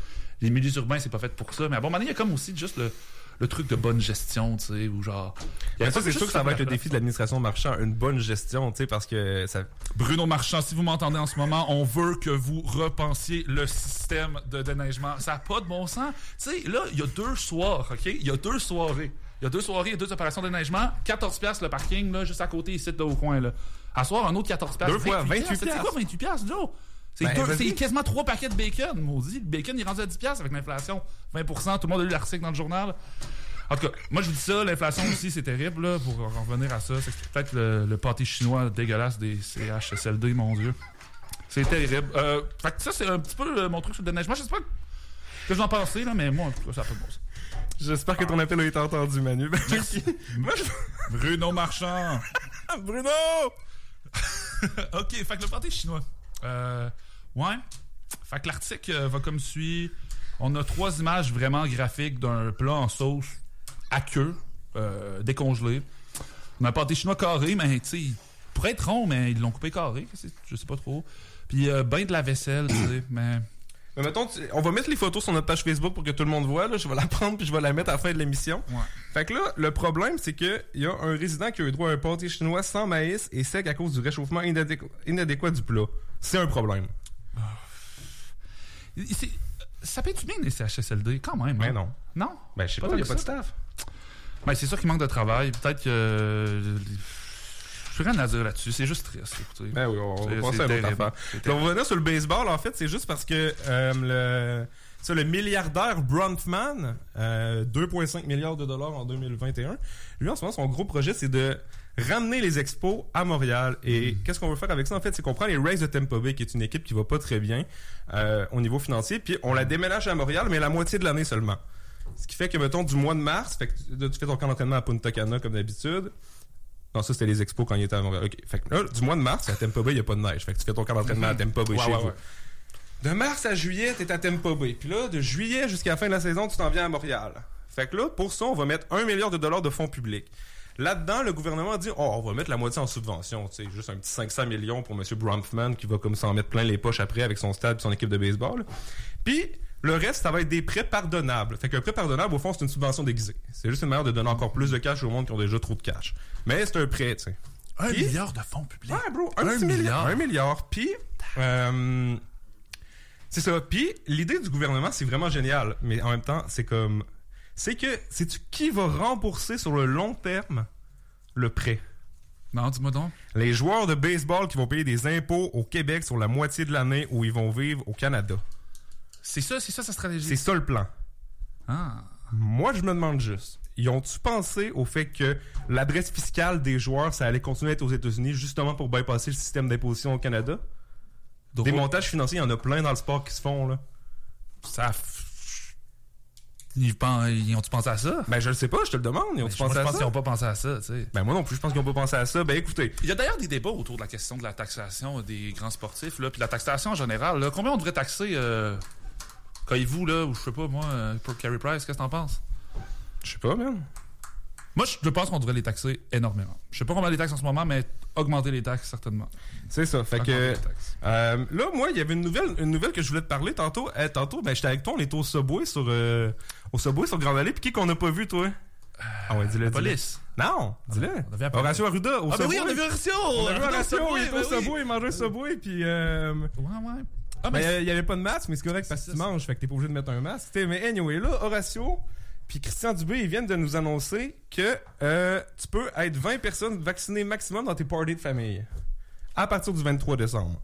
les milieux urbains, c'est pas fait pour ça. Mais à un moment il y a comme aussi juste le, le truc de bonne gestion, tu sais, ou genre. Mais ça, c'est sûr que ça va être le défi de l'administration marchand, une bonne gestion, tu sais, parce que ça... Bruno Marchand, si vous m'entendez en ce moment, on veut que vous repensiez le système de déneigement. Ça n'a pas de bon sens. Tu sais, là, il y a deux soirs, OK? Il y a deux soirées. Il y a deux soirées et deux opérations de déneigement. 14 piastres le parking, là, juste à côté, ici, là, au coin, là. À soir, un autre 14 piastres. Deux fois, 28 C'est quoi 28 piastres, Joe? C'est Ben, c'est quasiment trois paquets de bacon, maudit. Le bacon, il est rendu à 10$ piastres avec l'inflation. 20%, tout le monde a lu l'article dans le journal. En tout cas, moi je vous dis ça, l'inflation aussi c'est terrible, là, pour en revenir à ça. C'est peut-être le, le pâté chinois dégueulasse des CHSLD, mon Dieu. C'est terrible. Euh, fait que ça, c'est un petit peu euh, mon truc sur le déneigement. Je sais pas ce que vous en pensez, là, mais moi, en tout cas, ça de bon sens. J'espère que ton appel a été entendu, Manu. Je... Bruno Marchand! Bruno! ok, fait le pâté chinois. Euh, ouais. Fait que l'article euh, va comme suit. On a trois images vraiment graphiques d'un plat en sauce à queue, euh, décongelé. On a un pâté chinois carré, mais tu sais, il pourrait être rond, mais ils l'ont coupé carré. Je sais pas trop. Puis euh, ben de la vaisselle, tu sais, mais. Mais mettons, tu- on va mettre les photos sur notre page Facebook pour que tout le monde voit. Là. Je vais la prendre puis je vais la mettre à la fin de l'émission. Ouais. Fait que là, le problème, c'est que il y a un résident qui a eu droit à un pâté chinois sans maïs et sec à cause du réchauffement inadéqu- inadéquat du plat. C'est un problème. C'est- Ça paye-tu bien les CHSLD, quand même? Mais hein? non. Non? Ben, je sais Pas il y a pas de staff. Ben, c'est sûr qu'il manque de travail. Peut-être que. euh, Je rien à dire là-dessus. C'est juste triste, écoutez. Ben oui, on va passer à une autre affaire. Puis on revenir sur le baseball, en fait, c'est juste parce que euh, le, ça, le milliardaire Bronfman, euh, 2,5 milliards de dollars en 2021, lui, en ce moment, son gros projet, c'est de ramener les expos à Montréal. Et qu'est-ce qu'on veut faire avec ça, en fait? C'est qu'on prend les Rays de Tampa Bay, qui est une équipe qui va pas très bien euh, au niveau financier, puis on la déménage à Montréal, mais la moitié de l'année seulement. Ce qui fait que, mettons, du mois de mars, fait que tu fais ton camp d'entraînement à Punta Cana, comme d'habitude. Non, ça, c'était les expos quand il était à Montréal. Fait que là, du mois de mars, à Tampa Bay, il n'y a pas de neige. Fait que tu fais ton camp d'entraînement à Tampa Bay Ouais, chez ouais, vous. ouais. De mars à juillet, t'es à Tampa Bay. Puis là, de juillet jusqu'à la fin de la saison, tu t'en viens à Montréal. Fait que là, pour ça, on va mettre un milliard de dollars de fonds publics. Là-dedans, le gouvernement a dit, oh, on va mettre la moitié en subvention, tu sais, juste un petit 500 millions pour M. Bronfman qui va comme s'en mettre plein les poches après avec son stade et son équipe de baseball. Puis, le reste, ça va être des prêts pardonnables. Fait qu'un prêt pardonnable, au fond, c'est une subvention déguisée. C'est juste une manière de donner encore plus de cash au monde qui ont déjà trop de cash. Mais c'est un prêt, tu sais. Un milliard de fonds publics. Ouais, bro, un, Un petit milliard. milliard. Un milliard. Puis, euh, c'est ça. Puis, l'idée du gouvernement, c'est vraiment génial. Mais en même temps, c'est comme. C'est que, sais-tu qui va rembourser sur le long terme le prêt? Non, dis-moi donc. Les joueurs de baseball qui vont payer des impôts au Québec sur la moitié de l'année où ils vont vivre au Canada. C'est ça, c'est ça sa stratégie. C'est ça le plan. Ah. Moi, je me demande juste, ils ont-tu pensé au fait que l'adresse fiscale des joueurs, ça allait continuer à être aux États-Unis justement pour bypasser le système d'imposition au Canada? Des montages financiers, il y en a plein dans le sport qui se font, là. Ça. Ils, ils ont-tu pensé à ça? Ben, je le sais pas, je te le demande. Ils ont Moi, pensé je à pense ça? qu'ils n'ont pas pensé à ça, tu sais. Ben, moi non plus, je pense qu'ils ont pas pensé à ça. Ben, écoutez. Il y a d'ailleurs des débats autour de la question de la taxation des grands sportifs, là, puis la taxation en général. Là. Combien on devrait taxer, euh, vous là, ou je sais pas, moi, euh, pour Carey Price, qu'est-ce que t'en penses? Je sais pas, man. Moi, je pense qu'on devrait les taxer énormément. Je sais pas combien les taxes en ce moment, mais augmenter les taxes, certainement. C'est ça. Fait que. euh, là, moi, il y avait une nouvelle, une nouvelle que je voulais te parler tantôt. Eh, tantôt, ben, j'étais avec toi, on était au Subway sur, euh, au Subway sur Grande Allée. Puis qui qu'on n'a pas vu, toi? ah ouais, dis-le, La police. Non, dis-le. Horacio Arruda au Ah, ben Subway. oui, on a vu Horacio! On a vu Horacio, il était au ben oui. Subway, il mangeait un Subway, puis euh, Ouais, ouais. Ah, Ben, mais il y avait pas de masque, mais c'est correct parce que C'est tu manges, fait que t'es pas obligé de mettre un masque. T'sais, mais anyway, là, Horatio puis Christian Dubé, ils viennent de nous annoncer que euh, tu peux être 20 personnes vaccinées maximum dans tes parties de famille. À partir du 23 décembre.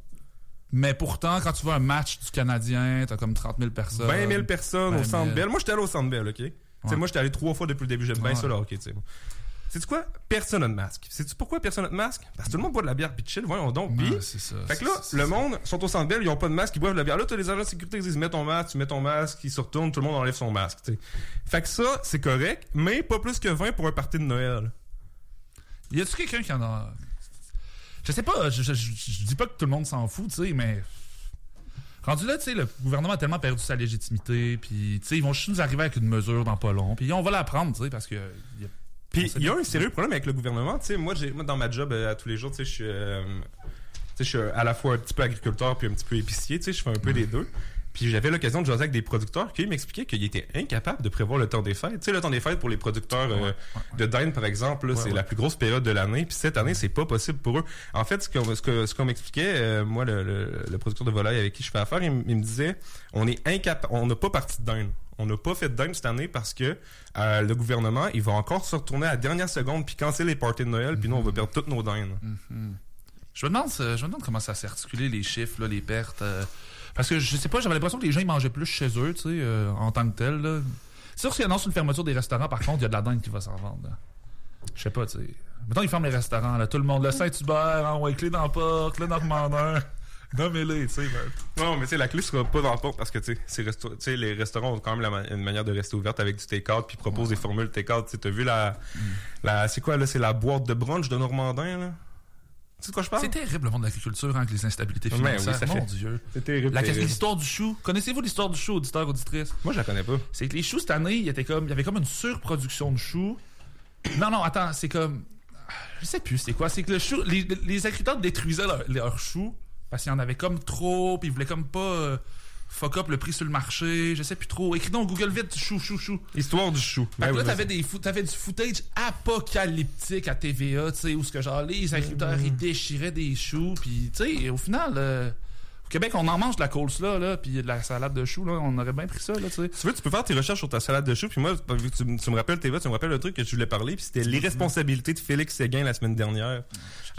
Mais pourtant, quand tu vois un match du Canadien, t'as comme 30 000 personnes. 20 000 personnes 20 au 000. Centre Bell. Moi, j'étais allé au Centre Bell, OK? T'sais, Ouais. moi, j'étais allé trois fois depuis le début. J'aime bien Ouais. ça, là, OK, tu sais. Sais-tu quoi? Personne n'a de masque. Sais-tu pourquoi personne n'a de masque? Parce que tout le monde boit de la bière puis chill, voyons donc. Puis, c'est ça. Fait que c'est- là, c'est- le c'est- monde sont au centre belle, ils ont pas de masque, ils boivent de la bière. Là, t'as les agents de sécurité qui disent mets ton masque, tu mets ton masque, ils se retournent, tout le monde enlève son masque. t'sais. Fait que ça, c'est correct, mais pas plus que 20 pour un party de Noël. Y a-tu quelqu'un qui en a? Je sais pas, je, je, je- je dis pas que tout le monde s'en fout, tu sais, mais. Rendu là, tu sais, le gouvernement a tellement perdu sa légitimité, puis, tu sais, ils vont juste nous arriver avec une mesure dans pas long, puis on va la prendre, tu sais, parce que. y a- Puis il y a un sérieux problème avec le gouvernement. Tu sais, moi, j'ai, moi, dans ma job euh, à tous les jours, tu sais, je suis, euh, je suis à la fois un petit peu agriculteur puis un petit peu épicier. Tu sais, je fais un peu des deux. Puis j'avais l'occasion de jaser avec des producteurs qui m'expliquaient qu'ils étaient incapables de prévoir le temps des fêtes. Tu sais, le temps des fêtes pour les producteurs euh, de dinde, par exemple, là, c'est la plus grosse période de l'année. Puis cette année, c'est pas possible pour eux. En fait, ce qu'on, ce que- ce qu'on m'expliquait, euh, moi, le, le- le producteur de volaille avec qui je fais affaire, il, il me disait, on est incapable, on n'a pas parti de dinde. On n'a pas fait de dinde cette année parce que euh, le gouvernement, il va encore se retourner à la dernière seconde puis canceller les parties de Noël, puis nous, on va perdre toutes nos dindes. Mhm. Je me demande, ça- je me demande comment ça s'est articulé, les chiffres, là, les pertes. euh, parce que je sais pas, j'avais l'impression que les gens ils mangeaient plus chez eux, tu sais, euh, en tant que tel. là. C'est sûr s'ils annoncent une fermeture des restaurants, par contre, il y a de la dinde qui va s'en vendre. Je sais pas, tu sais. Mettons, ils ferment les restaurants, là, tout le monde, le Saint-Hubert, en ouais, clé dans la porte, le Normandin. Nommez-les, tu sais. ben. Non, mais tu sais, la clé sera pas dans le porte parce que tu sais, les restaurants ont quand même la ma- une manière de rester ouverte avec du take-out puis proposent des formules take-out. Tu sais, t'as vu la, la c'est quoi là, c'est la boîte de brunch de Normandin là? Tu sais de quoi je parle? C'est terrible le monde de l'agriculture hein, avec les instabilités Mais oui, financières. ça Mon fait- Dieu. C'est terrible. L'histoire du chou. Connaissez-vous l'histoire du chou, auditeur, auditrice? Moi, je la connais pas. C'est que les choux, cette année, il y, était comme, il y avait comme une surproduction de choux. Non, non, attends, c'est comme. Je sais plus c'est quoi? C'est que le chou. Les, les agriculteurs détruisaient leur- leurs choux parce qu'il y en avait comme trop, puis ils voulaient comme pas euh, fuck up le prix sur le marché. Je sais plus trop. Écris donc Google vite chou, chou, chou. Histoire du chou. Fait que Ben là, oui, t'avais, des fou- t'avais du footage apocalyptique à TVA, tu sais, où ce que genre les agriculteurs, ils déchiraient des choux, puis tu sais, au final, euh, Québec, on en mange de la coleslaw, là, puis de la salade de choux, là, on aurait bien pris ça, là, tu sais. Tu veux, tu peux faire tes recherches sur ta salade de choux, puis moi, vu que tu, tu me rappelles tu me rappelles le truc que je voulais parler, puis c'était l'irresponsabilité de Félix Séguin la semaine dernière.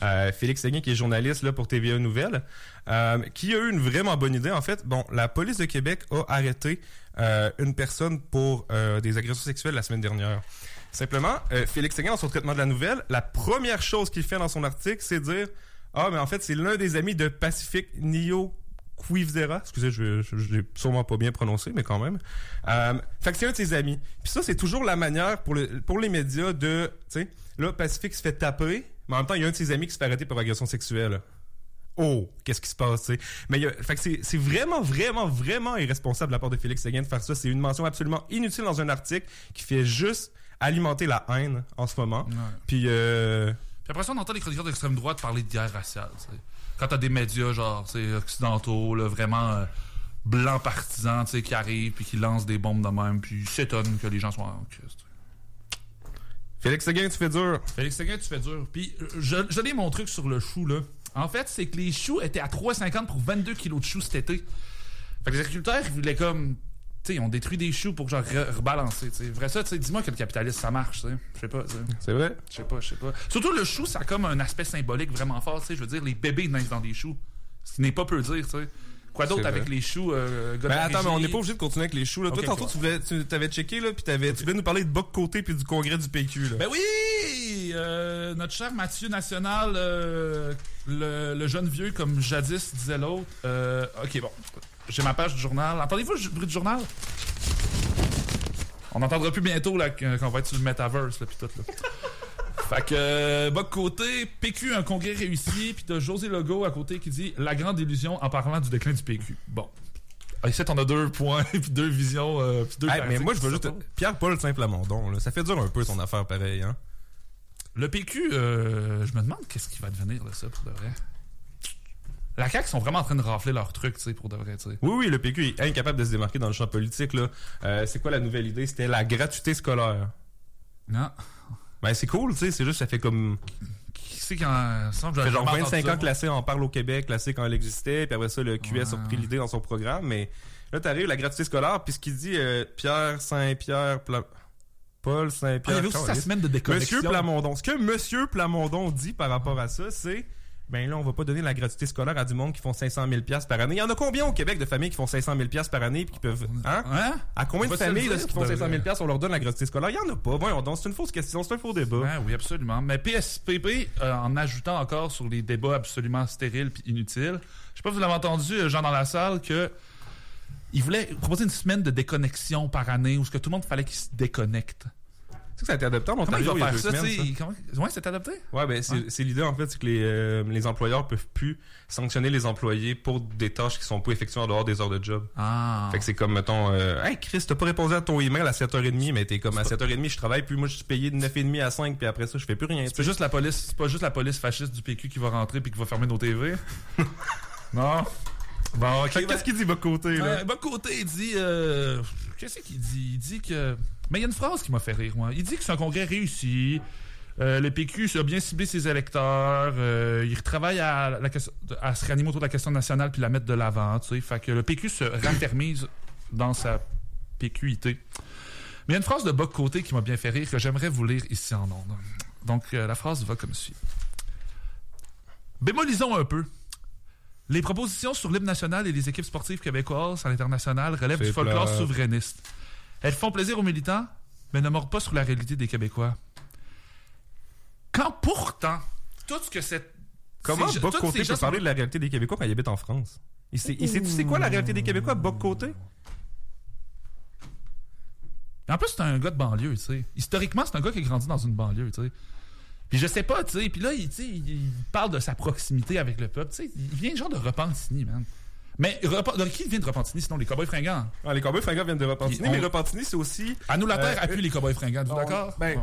Euh, Félix Séguin, qui est journaliste là pour TVA Nouvelles, euh, qui a eu une vraiment bonne idée. En fait, bon, la police de Québec a arrêté euh, une personne pour euh, des agressions sexuelles la semaine dernière. Simplement, euh, Félix Séguin, dans son traitement de la nouvelle, la première chose qu'il fait dans son article, c'est dire Ah, mais en fait, c'est l'un des amis de Pacific Nio Quivzera. Excusez, je je- je l'ai sûrement pas bien prononcé, mais quand même. Euh, fait que c'est un de ses amis. Puis ça, c'est toujours la manière pour, le, pour les médias de, tu sais, là, Pacific se fait taper, mais en même temps, il y a un de ses amis qui se fait arrêter pour agression sexuelle. Oh, qu'est-ce qui se passe, tu sais? Mais il y a- fait que c'est, vraiment, vraiment, vraiment irresponsable de la part de Félix Séguin de faire ça. C'est une mention absolument inutile dans un article qui fait juste alimenter la haine en ce moment. Puis, euh, Puis après ça, on entend les chroniqueurs d'extrême droite parler de guerre raciale. Quand t'as des médias genre sais, occidentaux, là, vraiment euh, blancs partisans, tu sais, qui arrivent puis qui lancent des bombes de même, puis s'étonnent que les gens soient en crise. Félix Séguin, tu fais dur. Félix Séguin, tu fais dur. Puis je, je lis mon truc sur le chou, là. En fait, c'est que les choux étaient à 3,50 pour 22 kilos de choux cet été. Fait que les agriculteurs, ils voulaient comme. Sais, ont détruit des choux pour genre re- rebalancer. tu sais. Vrai ça, dis-moi que le capitalisme, ça marche. Je sais pas. C'est vrai? Je sais pas, je sais pas. Surtout le chou, ça a comme un aspect symbolique vraiment fort. Je veux dire, les bébés naissent dans des choux. Ce qui n'est pas peu dire, tu sais. Quoi d'autre avec les choux, euh, Ben attends, mais on n'est pas obligé de continuer avec les choux. Là. Toi, tantôt, tu, voulais, tu avais checké, là, puis t'avais, tu voulais nous parler de Boc Côté puis du congrès du PQ. Là. Ben oui! Euh, notre cher Mathieu National, euh, le, le jeune vieux, comme jadis disait l'autre. Euh, ok, bon. J'ai ma page du journal. Entendez-vous le bruit du journal? On n'entendra plus bientôt là, que- qu'on va être sur le metaverse là, pis tout là. Fait que, bas de côté, PQ, un congrès réussi, puis t'as José Legault à côté qui dit La grande illusion en parlant du déclin du PQ. Bon. Ah, Ici, on a deux points, puis deux visions, euh, puis deux Hey, mais moi, je veux juste. Pierre-Paul Saint-Plamondon, là, ça fait dur un peu ton affaire pareil. Hein? Le PQ, euh, je me demande qu'est-ce qui va devenir de ça pour de vrai. La CAQ sont vraiment en train de rafler leur truc, tu sais, pour de vrai, tu sais. Oui, oui, le PQ est incapable de se démarquer dans le champ politique. Là. Euh, c'est quoi la nouvelle idée? C'était la gratuité scolaire. Non. Ben, c'est cool, tu sais, c'est juste, ça fait comme. Qui c'est qui en Ça fait genre jamais 25 entendu ça, ans que la C en parle au Québec, la C quand elle existait, puis après ça, le QS a repris l'idée dans son programme, mais là, t'arrives, la gratuité scolaire, puis ce qu'il dit, euh, Pierre Saint-Pierre, Pla- Paul Ah, il Saint-Pierre. avait aussi sa semaine de déconnexion. Monsieur Plamondon. Ce que Monsieur Plamondon dit par rapport à ça, c'est ben là, on va pas donner la gratuité scolaire à du monde qui font 500 000 pièces par année. Il y en a combien au Québec de familles qui font 500 000 pièces par année puis qui peuvent hein? Hein? À combien de familles dire, qui font de 500 000 vrai. pièces on leur donne la gratuité scolaire? Il y en a pas. Voyons donc, c'est une fausse question, c'est un faux débat. Ouais, oui, absolument. Mais PSPP, euh, en ajoutant encore sur les débats absolument stériles puis inutiles, je sais pas si vous l'avez entendu, euh, Jean dans la salle, que il voulait proposer une semaine de déconnexion par année où ce que tout le monde fallait qu'il se déconnecte. Tu sais que ça a été adopté en Ontario il y a deux ça, semaines, ça. Comment... Ouais, c'est adopté? Ouais, ben c'est Ouais. l'idée en fait, c'est que les, euh, les employeurs peuvent plus sanctionner les employés pour des tâches qui sont pas effectuées en dehors des heures de job. Ah. Fait que c'est comme, mettons, euh, Hey Chris, t'as pas répondu à ton email à 7h30, mais t'es comme à 7h30, je travaille, puis moi je suis payé de 9h30 à 5, puis après ça, je fais plus rien. C'est pas juste la police, c'est pas juste la police fasciste du PQ qui va rentrer puis qui va fermer nos TV. non? Bon, que Qu'est-ce qu'il dit, côté, là? Côté, il dit. euh, Qu'est-ce qu'il dit? Il dit que. Mais il y a une phrase qui m'a fait rire, moi. Il dit que c'est un congrès réussi. Euh, le PQ a bien ciblé ses électeurs. euh, il retravaille à, la à se réanimer autour de la question nationale puis la mettre de l'avant. tu sais. Fait que le PQ se raffermise dans sa PQité. Mais il y a une phrase de Boc côté qui m'a bien fait rire que j'aimerais vous lire ici en ondes. Donc, euh, la phrase va comme suit. Bémolisons un peu. Les propositions sur l'hymne national et les équipes sportives québécoises à l'international relèvent du folklore souverainiste. Elles font plaisir aux militants, mais ne mordent pas sur la réalité des Québécois. Quand pourtant, tout ce que cette... Comment ces- Boc toutes Côté ces gens peut parler de la réalité des Québécois quand il habite en France? Il sait, il sait, tu sais quoi la réalité des Québécois, Boc Côté? En plus, c'est un gars de banlieue, tu sais. Historiquement, c'est un gars qui a grandi dans une banlieue, tu sais. Puis je sais pas, tu sais. Puis là, il, il parle de sa proximité avec le peuple. Tu sais, il vient genre de Repentigny, man. Mais qui vient de Repentigny, sinon les Cowboys fringants? Ah, les Cowboys fringants viennent de Repentigny, on- mais Repentigny, c'est aussi... À nous la terre Euh, appuie les Cowboys fringants, d'accord? ben, ouais.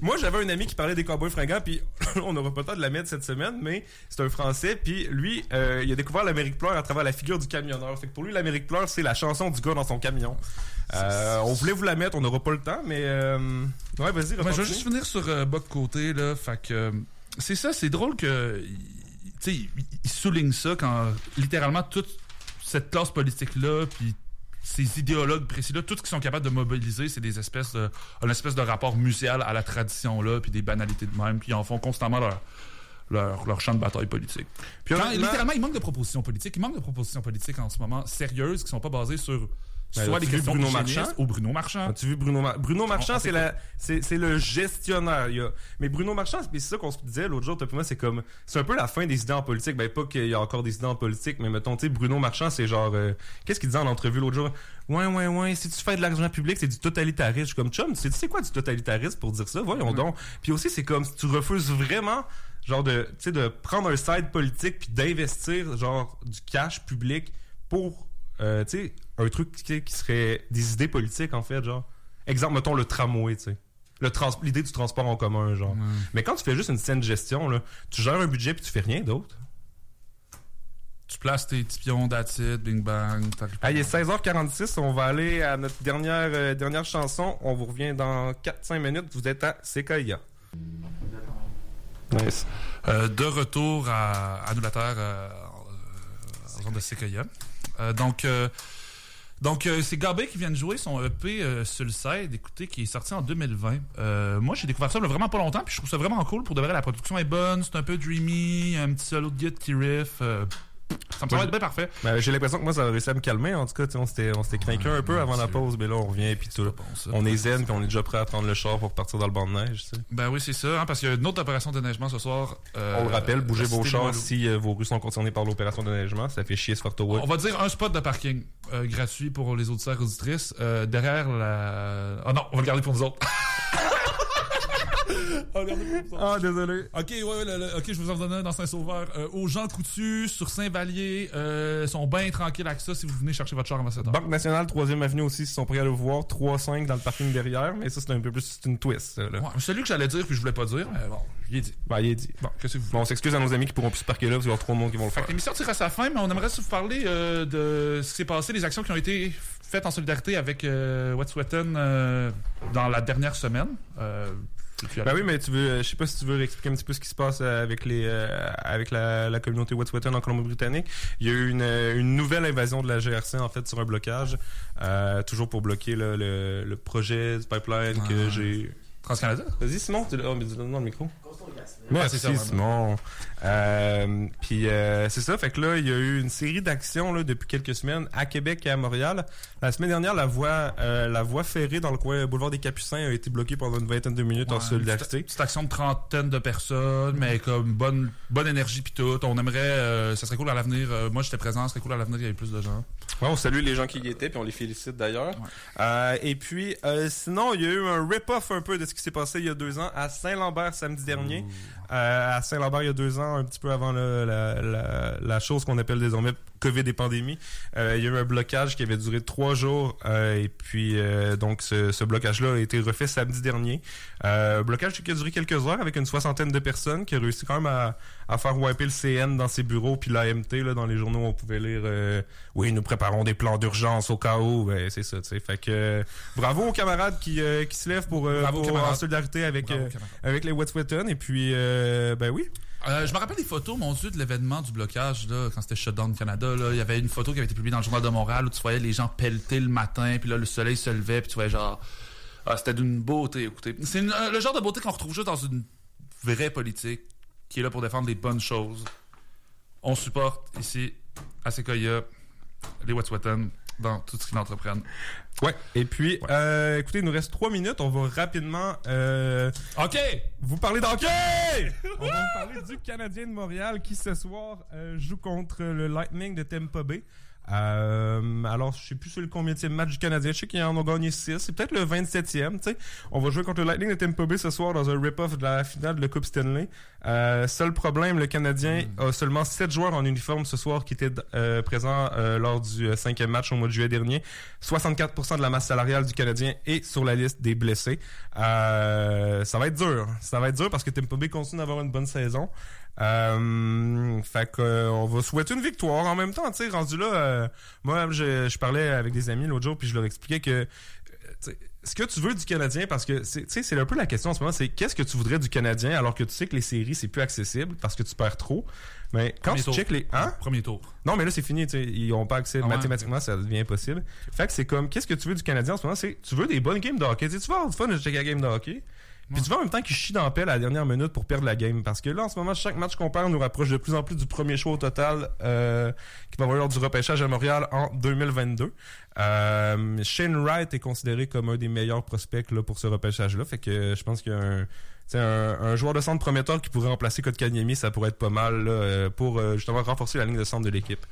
Moi, j'avais un ami qui parlait des Cowboys fringants, puis on n'aura pas le temps de la mettre cette semaine, mais c'est un Français, puis lui, euh, il a découvert l'Amérique pleure à travers la figure du camionneur. Fait que pour lui, l'Amérique pleure, c'est la chanson du gars dans son camion. Euh, on voulait vous la mettre, on n'aura pas le temps, mais... Euh... Ouais, vas-y, Ouais, je vais juste finir sur Boc Côté, là. Fait que. c'est ça, c'est drôle que. Sais, il, il souligne ça quand littéralement toute cette classe politique-là, puis ces idéologues précis-là, tout ce qu'ils sont capables de mobiliser, c'est des espèces de. une espèce de rapport muséal à la tradition-là, puis des banalités de même, puis ils en font constamment leur. Leur, leur champ de bataille politique. Puis Quand, littéralement, il manque de propositions politiques. Il manque de propositions politiques en ce moment sérieuses qui sont pas basées sur Ben, soit vu questions Bruno Marchand? ou Bruno Marchand. As-tu vu Bruno Marchand? Bruno Marchand, c'est la, c'est, c'est le gestionnaire. Il y a... Mais Bruno Marchand, c'est ça qu'on se disait l'autre jour, moi, c'est comme, c'est un peu la fin des idées en politique. Ben, pas qu'il y a encore des idées en politique, mais mettons, tu sais, Bruno Marchand, c'est genre, euh, qu'est-ce qu'il disait en entrevue l'autre jour? Ouais, ouais, ouais, si tu fais de l'argent public, c'est du totalitarisme. Je suis comme, chum, tu sais, tu sais quoi du totalitarisme pour dire ça? Voyons donc. Puis aussi, c'est comme, si tu refuses vraiment, genre de, tu sais, de prendre un side politique puis d'investir, genre, du cash public pour euh, tu sais, un truc qui, qui serait des idées politiques, en fait, genre. Exemple, mettons le tramway, tu sais. L'idée du transport en commun, genre. Mais quand tu fais juste une saine gestion, là, tu gères un budget puis tu fais rien d'autre. Tu places tes petits pions d'acide, bing bang. Ah, il est 16h46, on va aller à notre dernière, euh, dernière chanson. On vous revient dans 4-5 minutes. Vous êtes à Sequoia. Nice. Euh, de retour à, à nous la Terre, euh, euh, en zone de Sequoia. Euh, donc, euh, donc euh, c'est Gabé qui vient de jouer son EP euh, Suicide, écoutez, qui est sorti en 2020. Euh, moi, j'ai découvert ça a vraiment pas longtemps, puis je trouve ça vraiment cool. Pour de vrai, la production est bonne, c'est un peu dreamy, un petit solo de guide qui riff. Ça me semble bien parfait. Ben, j'ai l'impression que moi, ça a réussi à me calmer. En tout cas, on s'était, on s'était craqué un peu avant la pause, mais là, on revient puis tout. Bon, ça. On est zen puis on est déjà prêt à prendre le char pour partir dans le banc de neige, tu sais. Ben oui, c'est ça, hein, parce qu'il y a une autre opération de neigement ce soir. euh, On le rappelle, bougez vos chars si euh, vos rues sont concernées par l'opération de neigement. Ça fait chier ce Fortowood. On va dire un spot de parking euh, gratuit pour les auditeurs et auditrices euh, derrière la. Oh non, on va le garder pour nous autres. autres. Ah, désolé. Ok, ouais, ouais, le- le- ok, je vous en donne un dans Saint-Sauveur. Euh, aux gens coutus, sur Saint-Vallier, euh, sont bien tranquilles avec ça si vous venez chercher votre char avant 7 heures. Banque nationale, 3e avenue aussi, ils sont prêts à le voir. 3-5 dans le parking derrière, mais ça, c'est un peu plus c'est une twist, là. Ouais, c'est celui que j'allais dire puis je voulais pas dire, mais bon, dit. Ben, il est dit. Bon, qu'est-ce que vous Bon, on s'excuse à nos amis qui pourront plus se parquer là, parce qu'il y aura trop de monde qui vont le faire. l'émission tire à sa fin, mais on aimerait vous parler euh, de ce qui s'est passé, les actions qui ont été faites en solidarité avec euh, Wet'suwet'en euh, dans la dernière semaine. Euh, tu- Ben oui, mais tu veux, euh, je sais pas si tu veux expliquer un petit peu ce qui se passe euh, avec les, euh, avec la, la communauté Wet'suwet'en en Colombie-Britannique. Il y a eu une, une nouvelle invasion de la GRC en fait sur un blocage, euh, toujours pour bloquer là, le, le projet du pipeline que Ah. j'ai. Trans-Canada? Vas-y Simon, tu oh, mais dis-le dans le micro. Merci. Euh, puis euh, c'est ça, fait que là il y a eu une série d'actions là depuis quelques semaines à Québec et à Montréal. La semaine dernière, la voie euh, la voie ferrée dans le coin boulevard des Capucins a été bloquée pendant une vingtaine de minutes en solidarité. Petite, petite action de trentaine de personnes, mais comme bonne, bonne énergie puis tout. On aimerait, euh, ça serait cool à l'avenir. euh, moi, j'étais présent, ça serait cool à l'avenir qu'il y ait plus de gens. Ouais, on salue les gens qui y étaient, puis on les félicite d'ailleurs. Euh, et puis, euh, sinon, il y a eu un rip-off un peu de ce qui s'est passé il y a deux ans à Saint-Lambert samedi dernier. Euh, à Saint-Lambert, il y a deux ans, un petit peu avant le- la, la, la chose qu'on appelle désormais COVID et pandémie. Euh, il y a eu un blocage qui avait duré trois jours. euh, et puis, euh, donc, ce, ce blocage-là a été refait samedi dernier. Euh, blocage qui a duré quelques heures avec une soixantaine de personnes qui a réussi quand même à, à faire wiper le CN dans ses bureaux puis l'AMT là dans les journaux on pouvait lire euh, oui nous préparons des plans d'urgence au cas où ben, c'est ça tu sais fait que bravo aux camarades qui euh, qui se lèvent pour, euh, Bravo pour- en solidarité avec Bravo, euh, avec les Wet'suwet'en et puis euh, ben oui Euh, je me rappelle des photos, mon Dieu, de l'événement du blocage, là, quand c'était Shutdown Canada. Là. Il y avait une photo qui avait été publiée dans le Journal de Montréal où tu voyais les gens pelleter le matin, puis là, le soleil se levait, puis tu voyais genre. Ah, c'était d'une beauté, écoutez. C'est euh, le genre de beauté qu'on retrouve juste dans une vraie politique qui est là pour défendre les bonnes choses On supporte ici à Sequoia les Wet'suwet'en dans tout ce qu'ils entreprennent. Ouais. Et puis, euh, écoutez, il nous reste trois minutes. On va rapidement euh, OK! vous parler d'hockey! On va vous parler du Canadien de Montréal qui ce soir euh, joue contre le Lightning de Tampa Bay. Euh, alors, je sais plus sur le combien de match du Canadien. Je sais qu'ils en ont gagné 6. C'est peut-être le 27e, tu sais. On va jouer contre le Lightning de Tampa Bay ce soir dans un rip-off de la finale de la Coupe Stanley. Euh, seul problème, le Canadien a seulement 7 joueurs en uniforme ce soir qui étaient euh, présents euh, lors du euh, cinquième match au mois de juillet dernier. 64% de la masse salariale du Canadien est sur la liste des blessés. Euh, ça va être dur. Ça va être dur parce que Tampa Bay continue d'avoir une bonne saison. Euh, fait que euh, va souhaiter une victoire en même temps, tu sais, rendu là. euh, moi, je, je parlais avec des amis l'autre jour, puis je leur expliquais que euh, ce que tu veux du Canadien, parce que c'est, tu sais, c'est un peu la question en ce moment, c'est qu'est-ce que tu voudrais du Canadien alors que tu sais que les séries c'est plus accessible parce que tu perds trop. Mais quand Premier tu tour. check les, hein? Premier tour. Non, mais là, c'est fini. Ils ont pas accès. Ah ouais, mathématiquement, ça devient impossible. Fait que c'est comme, qu'est-ce que tu veux du Canadien en ce moment? C'est, tu veux des bonnes games de hockey. Tu sais, tu vas avoir du fun de checker la game de hockey. Puis tu vas en même temps qu'ils chient dans la à la dernière minute pour perdre la game. Parce que là, en ce moment, chaque match qu'on perd nous rapproche de plus en plus du premier choix au total euh, qui va avoir lors du repêchage à Montréal en 2022. Euh, Shane Wright est considéré comme un des meilleurs prospects là, pour ce repêchage-là. Fait que je pense qu'il y un, un joueur de centre prometteur qui pourrait remplacer Kotkaniemi, ça pourrait être pas mal là, euh, pour euh, justement renforcer la ligne de centre de l'équipe.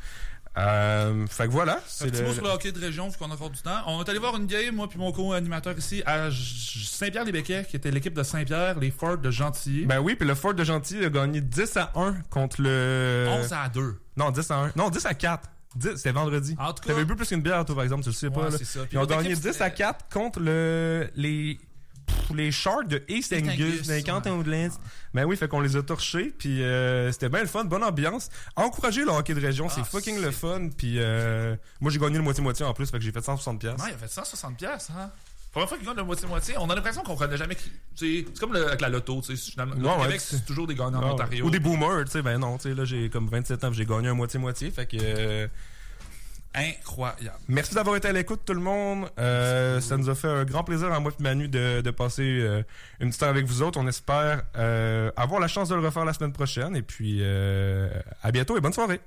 Euh, fait que voilà. Un petit le- mot sur le hockey de région, vu qu'on a encore du temps. On est allé voir une game, moi puis mon co-animateur ici, à Saint-Pierre-les-Béquets, qui était l'équipe de Saint-Pierre, les Forts de Gentilly. Ben oui, puis le Fort de Gentil a gagné 10 à 1 contre le... 11 à 2. Non, 10 à 1. Non, 10 à 4. 10, c'était vendredi. En tout cas- T'avais bu plus qu'une bière, toi, par exemple, tu le sais pas. Là. ça. Puis Ils ont gagné équipe, 10 à c'était- 4 contre le, les, pff, les Sharks de East East Angus, dans les Cantons ouais. Ben oui, fait qu'on les a torchés, puis euh, c'était bien le fun, bonne ambiance. Encourager le hockey de région, c'est Ah, fucking le fun, puis euh, moi j'ai gagné le moitié-moitié en plus, fait que j'ai fait 160 pièces. Non, il a fait 160 pièces, hein. Première fois qu'il gagne de moitié-moitié, on a l'impression qu'on connaît jamais qui. C'est comme le- avec la loto, tu sais. finalement. Non, Au ouais, Québec, c'est- toujours des gagnants en Ontario. Ou des boomers, tu sais, ben non, tu sais, là j'ai comme 27 ans, j'ai gagné un moitié-moitié, fait que... euh, Incroyable. Merci d'avoir été à l'écoute, tout le monde. Euh, ça nous a fait un grand plaisir à moi et Manu de, passer euh, une petite heure avec vous autres. On espère euh, avoir la chance de le refaire la semaine prochaine. Et puis, à bientôt et bonne soirée.